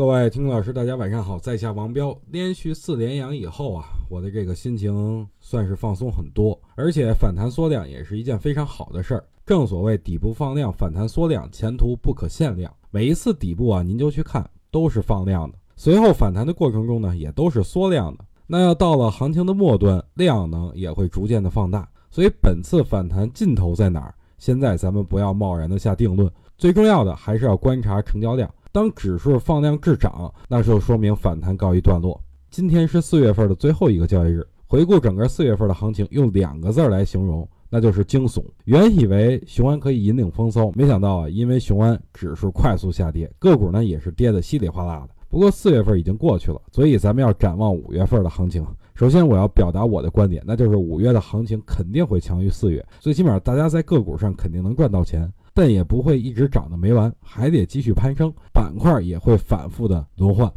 各位听老师，大家晚上好，在下王彪。连续四连阳以后啊，我的这个心情算是放松很多，而且反弹缩量也是一件非常好的事儿。正所谓底部放量，反弹缩量，前途不可限量。每一次底部啊，您就去看，都是放量的，随后反弹的过程中呢，也都是缩量的。那要到了行情的末端，量能也会逐渐的放大。所以本次反弹尽头在哪儿？现在咱们不要贸然的下定论，最重要的还是要观察成交量。当指数放量滞涨，那就说明反弹告一段落。今天是四月份的最后一个交易日，回顾整个四月份的行情，用两个字来形容，那就是惊悚。原以为雄安可以引领风骚，没想到啊，因为雄安指数快速下跌，个股呢也是跌得稀里哗啦的。不过四月份已经过去了，所以咱们要展望五月份的行情。首先，我要表达我的观点，那就是五月的行情肯定会强于四月，最起码大家在个股上肯定能赚到钱。但也不会一直涨的没完，还得继续攀升，板块也会反复的轮换。